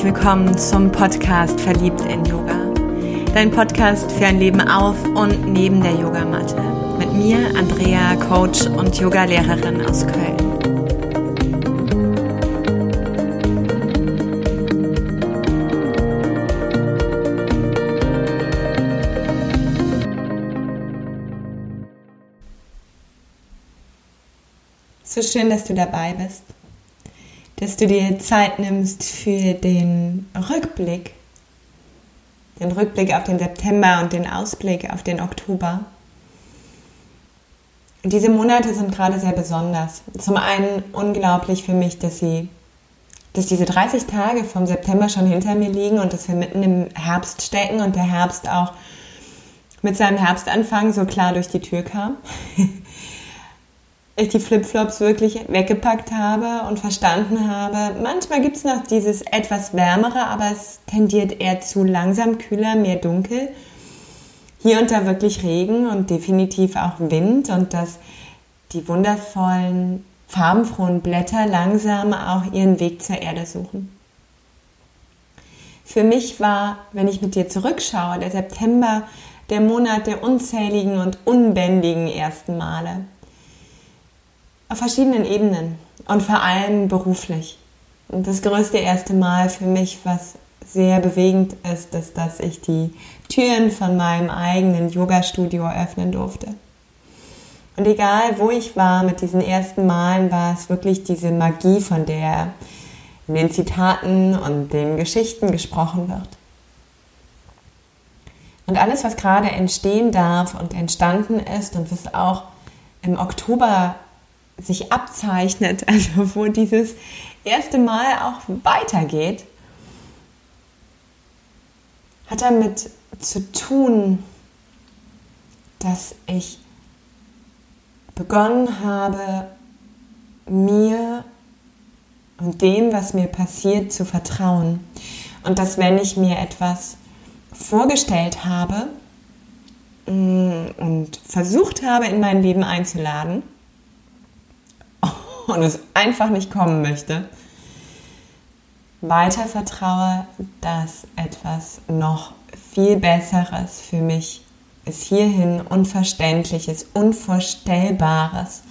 herzlich willkommen zum Podcast Verliebt in Yoga. Dein Podcast für ein Leben auf und neben der Yogamatte. Mit mir, Andrea, Coach und Yogalehrerin aus Köln. So schön, dass du dabei bist dass du dir Zeit nimmst für den Rückblick, den Rückblick auf den September und den Ausblick auf den Oktober. Diese Monate sind gerade sehr besonders. Zum einen unglaublich für mich, dass sie, dass diese 30 Tage vom September schon hinter mir liegen und dass wir mitten im Herbst stecken und der Herbst auch mit seinem Herbstanfang so klar durch die Tür kam. ich die Flipflops wirklich weggepackt habe und verstanden habe, manchmal gibt es noch dieses etwas wärmere, aber es tendiert eher zu langsam kühler, mehr dunkel. Hier und da wirklich Regen und definitiv auch Wind und dass die wundervollen, farbenfrohen Blätter langsam auch ihren Weg zur Erde suchen. Für mich war, wenn ich mit dir zurückschaue, der September der Monat der unzähligen und unbändigen ersten Male auf verschiedenen Ebenen und vor allem beruflich. Und das größte erste Mal für mich, was sehr bewegend ist, ist, dass ich die Türen von meinem eigenen Yoga-Studio öffnen durfte. Und egal, wo ich war mit diesen ersten Malen, war es wirklich diese Magie, von der in den Zitaten und den Geschichten gesprochen wird. Und alles, was gerade entstehen darf und entstanden ist und was auch im Oktober sich abzeichnet, also wo dieses erste Mal auch weitergeht, hat damit zu tun, dass ich begonnen habe, mir und dem, was mir passiert, zu vertrauen. Und dass wenn ich mir etwas vorgestellt habe mm, und versucht habe, in mein Leben einzuladen, und es einfach nicht kommen möchte, weiter vertraue, dass etwas noch viel Besseres für mich ist hierhin Unverständliches, Unvorstellbares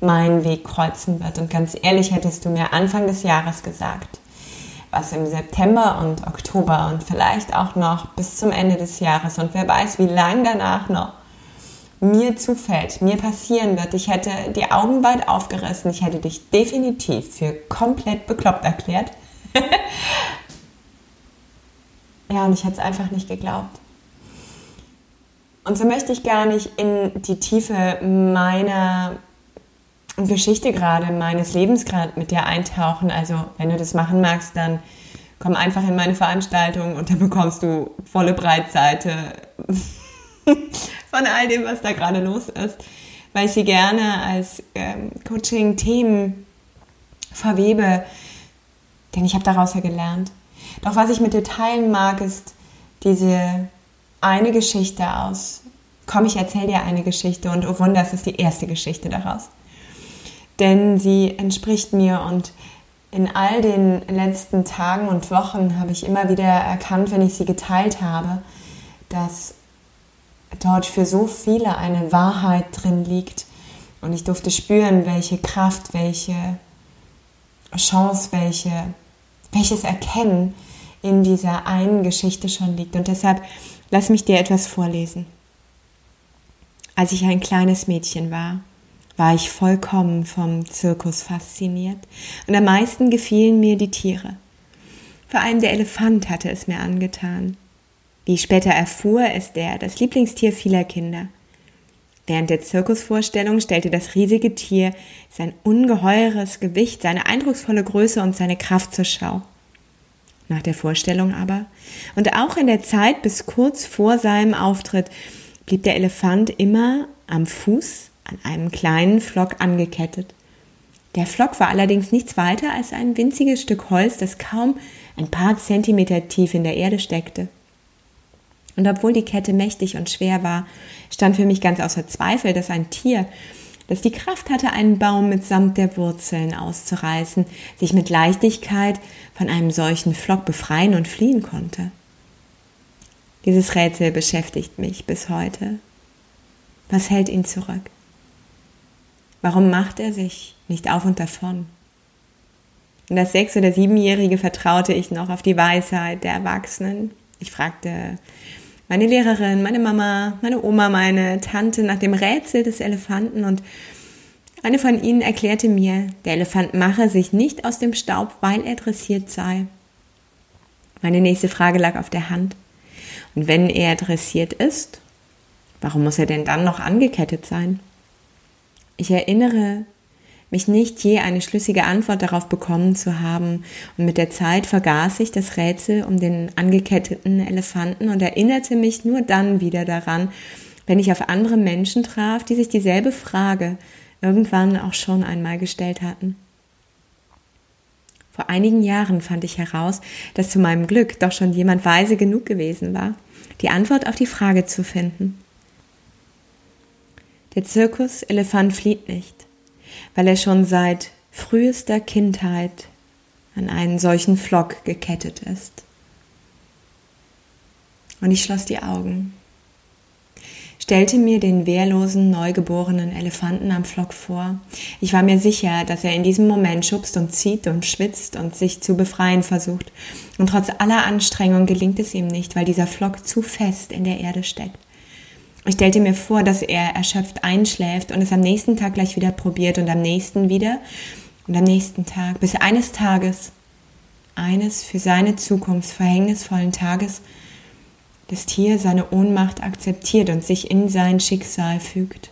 meinen Weg kreuzen wird. Und ganz ehrlich hättest du mir Anfang des Jahres gesagt, was im September und Oktober und vielleicht auch noch bis zum Ende des Jahres und wer weiß, wie lange danach noch mir zufällt, mir passieren wird. Ich hätte die Augen weit aufgerissen. Ich hätte dich definitiv für komplett bekloppt erklärt. ja, und ich hätte es einfach nicht geglaubt. Und so möchte ich gar nicht in die Tiefe meiner Geschichte gerade, meines Lebens gerade mit dir eintauchen. Also, wenn du das machen magst, dann komm einfach in meine Veranstaltung und dann bekommst du volle Breitseite von all dem, was da gerade los ist, weil ich sie gerne als ähm, Coaching-Themen verwebe, denn ich habe daraus ja gelernt. Doch was ich mit dir teilen mag, ist diese eine Geschichte aus. Komm, ich erzähle dir eine Geschichte und oh Wunder, es ist die erste Geschichte daraus. Denn sie entspricht mir und in all den letzten Tagen und Wochen habe ich immer wieder erkannt, wenn ich sie geteilt habe, dass dort für so viele eine Wahrheit drin liegt. Und ich durfte spüren, welche Kraft, welche Chance, welche, welches Erkennen in dieser einen Geschichte schon liegt. Und deshalb lass mich dir etwas vorlesen. Als ich ein kleines Mädchen war, war ich vollkommen vom Zirkus fasziniert und am meisten gefielen mir die Tiere. Vor allem der Elefant hatte es mir angetan. Wie ich später erfuhr, ist er das Lieblingstier vieler Kinder. Während der Zirkusvorstellung stellte das riesige Tier sein ungeheures Gewicht, seine eindrucksvolle Größe und seine Kraft zur Schau. Nach der Vorstellung aber und auch in der Zeit bis kurz vor seinem Auftritt blieb der Elefant immer am Fuß an einem kleinen Flock angekettet. Der Flock war allerdings nichts weiter als ein winziges Stück Holz, das kaum ein paar Zentimeter tief in der Erde steckte. Und obwohl die Kette mächtig und schwer war, stand für mich ganz außer Zweifel, dass ein Tier, das die Kraft hatte, einen Baum mitsamt der Wurzeln auszureißen, sich mit Leichtigkeit von einem solchen Flock befreien und fliehen konnte. Dieses Rätsel beschäftigt mich bis heute. Was hält ihn zurück? Warum macht er sich nicht auf und davon? Und als Sechs- oder Siebenjährige vertraute ich noch auf die Weisheit der Erwachsenen. Ich fragte meine Lehrerin, meine Mama, meine Oma, meine Tante nach dem Rätsel des Elefanten und eine von ihnen erklärte mir, der Elefant mache sich nicht aus dem Staub, weil er dressiert sei. Meine nächste Frage lag auf der Hand. Und wenn er dressiert ist, warum muss er denn dann noch angekettet sein? Ich erinnere mich nicht je eine schlüssige Antwort darauf bekommen zu haben, und mit der Zeit vergaß ich das Rätsel um den angeketteten Elefanten und erinnerte mich nur dann wieder daran, wenn ich auf andere Menschen traf, die sich dieselbe Frage irgendwann auch schon einmal gestellt hatten. Vor einigen Jahren fand ich heraus, dass zu meinem Glück doch schon jemand weise genug gewesen war, die Antwort auf die Frage zu finden. Der Zirkus-Elefant flieht nicht, weil er schon seit frühester Kindheit an einen solchen Flock gekettet ist. Und ich schloss die Augen, stellte mir den wehrlosen, neugeborenen Elefanten am Flock vor. Ich war mir sicher, dass er in diesem Moment schubst und zieht und schwitzt und sich zu befreien versucht. Und trotz aller Anstrengung gelingt es ihm nicht, weil dieser Flock zu fest in der Erde steckt. Ich stellte mir vor, dass er erschöpft einschläft und es am nächsten Tag gleich wieder probiert und am nächsten wieder und am nächsten Tag, bis eines Tages, eines für seine Zukunft verhängnisvollen Tages, das Tier seine Ohnmacht akzeptiert und sich in sein Schicksal fügt.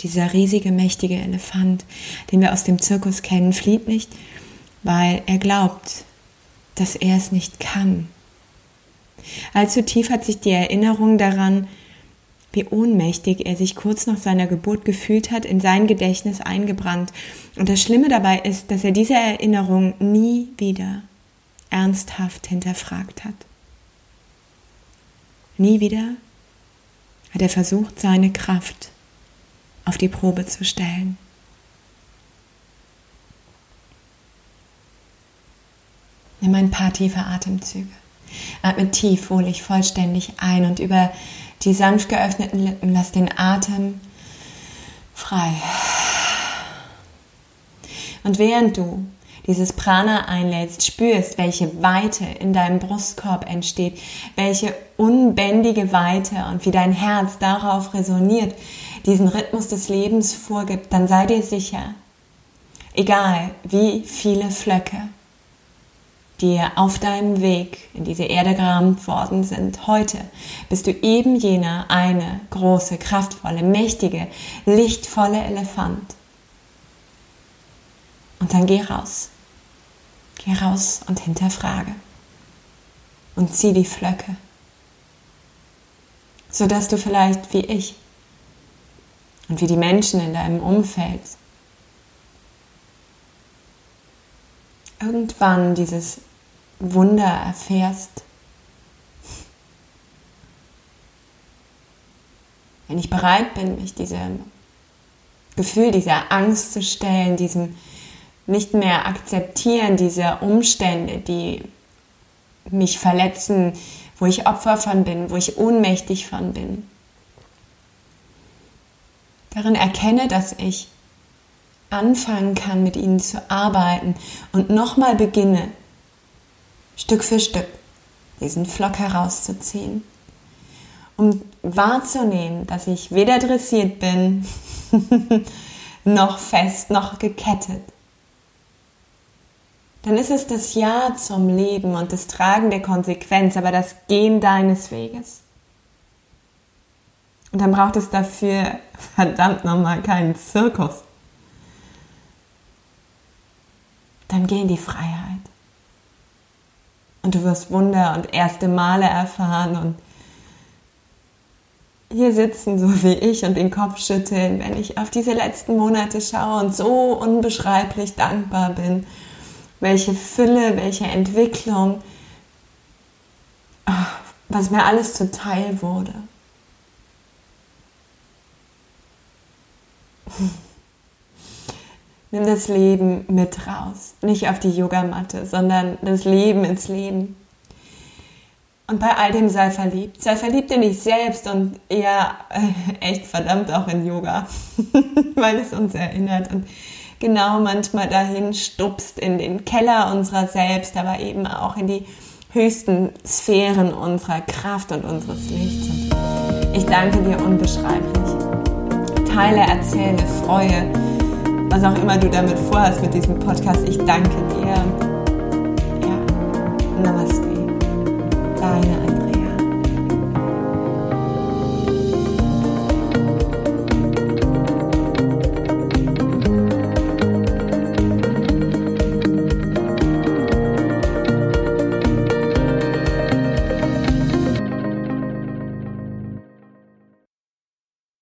Dieser riesige, mächtige Elefant, den wir aus dem Zirkus kennen, flieht nicht, weil er glaubt, dass er es nicht kann, Allzu tief hat sich die Erinnerung daran, wie ohnmächtig er sich kurz nach seiner Geburt gefühlt hat, in sein Gedächtnis eingebrannt. Und das Schlimme dabei ist, dass er diese Erinnerung nie wieder ernsthaft hinterfragt hat. Nie wieder hat er versucht, seine Kraft auf die Probe zu stellen. Nimm ein paar tiefe Atemzüge. Atme tief, wohlig, vollständig ein und über die sanft geöffneten Lippen lass den Atem frei. Und während du dieses Prana einlädst, spürst, welche Weite in deinem Brustkorb entsteht, welche unbändige Weite und wie dein Herz darauf resoniert, diesen Rhythmus des Lebens vorgibt, dann sei dir sicher, egal wie viele Flöcke dir auf deinem Weg in diese Erde gerammt worden sind. Heute bist du eben jener eine große, kraftvolle, mächtige, lichtvolle Elefant. Und dann geh raus. Geh raus und hinterfrage. Und zieh die Flöcke. Sodass du vielleicht wie ich und wie die Menschen in deinem Umfeld irgendwann dieses Wunder erfährst. Wenn ich bereit bin, mich diesem Gefühl dieser Angst zu stellen, diesem nicht mehr akzeptieren dieser Umstände, die mich verletzen, wo ich Opfer von bin, wo ich ohnmächtig von bin. Darin erkenne, dass ich anfangen kann, mit ihnen zu arbeiten und nochmal beginne, Stück für Stück diesen Flock herauszuziehen, um wahrzunehmen, dass ich weder dressiert bin, noch fest, noch gekettet. Dann ist es das Ja zum Leben und das Tragen der Konsequenz, aber das Gehen deines Weges. Und dann braucht es dafür verdammt nochmal keinen Zirkus. Dann geh in die Freiheit. Und du wirst Wunder und erste Male erfahren und hier sitzen, so wie ich, und den Kopf schütteln, wenn ich auf diese letzten Monate schaue und so unbeschreiblich dankbar bin. Welche Fülle, welche Entwicklung, was mir alles zuteil wurde. Nimm das Leben mit raus. Nicht auf die Yogamatte, sondern das Leben ins Leben. Und bei all dem sei verliebt. Sei verliebt in dich selbst und eher äh, echt verdammt auch in Yoga, weil es uns erinnert und genau manchmal dahin stupst in den Keller unserer selbst, aber eben auch in die höchsten Sphären unserer Kraft und unseres Lichts. Und ich danke dir unbeschreiblich. Teile, erzähle, freue, was auch immer du damit vorhast mit diesem Podcast. Ich danke dir. Ja, Namaste. Deine